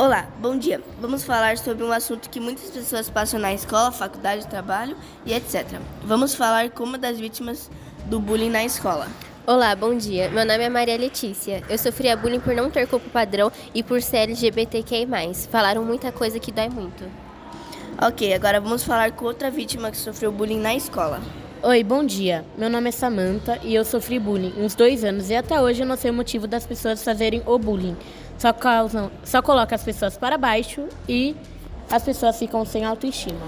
Olá, bom dia. Vamos falar sobre um assunto que muitas pessoas passam na escola, faculdade, trabalho e etc. Vamos falar como das vítimas do bullying na escola. Olá, bom dia. Meu nome é Maria Letícia. Eu sofria bullying por não ter corpo padrão e por ser LGBTQI+. Falaram muita coisa que dói muito. Ok, agora vamos falar com outra vítima que sofreu bullying na escola. Oi, bom dia. Meu nome é Samantha e eu sofri bullying uns dois anos e até hoje eu não sei o motivo das pessoas fazerem o bullying. Só, causam, só coloca as pessoas para baixo e as pessoas ficam sem autoestima.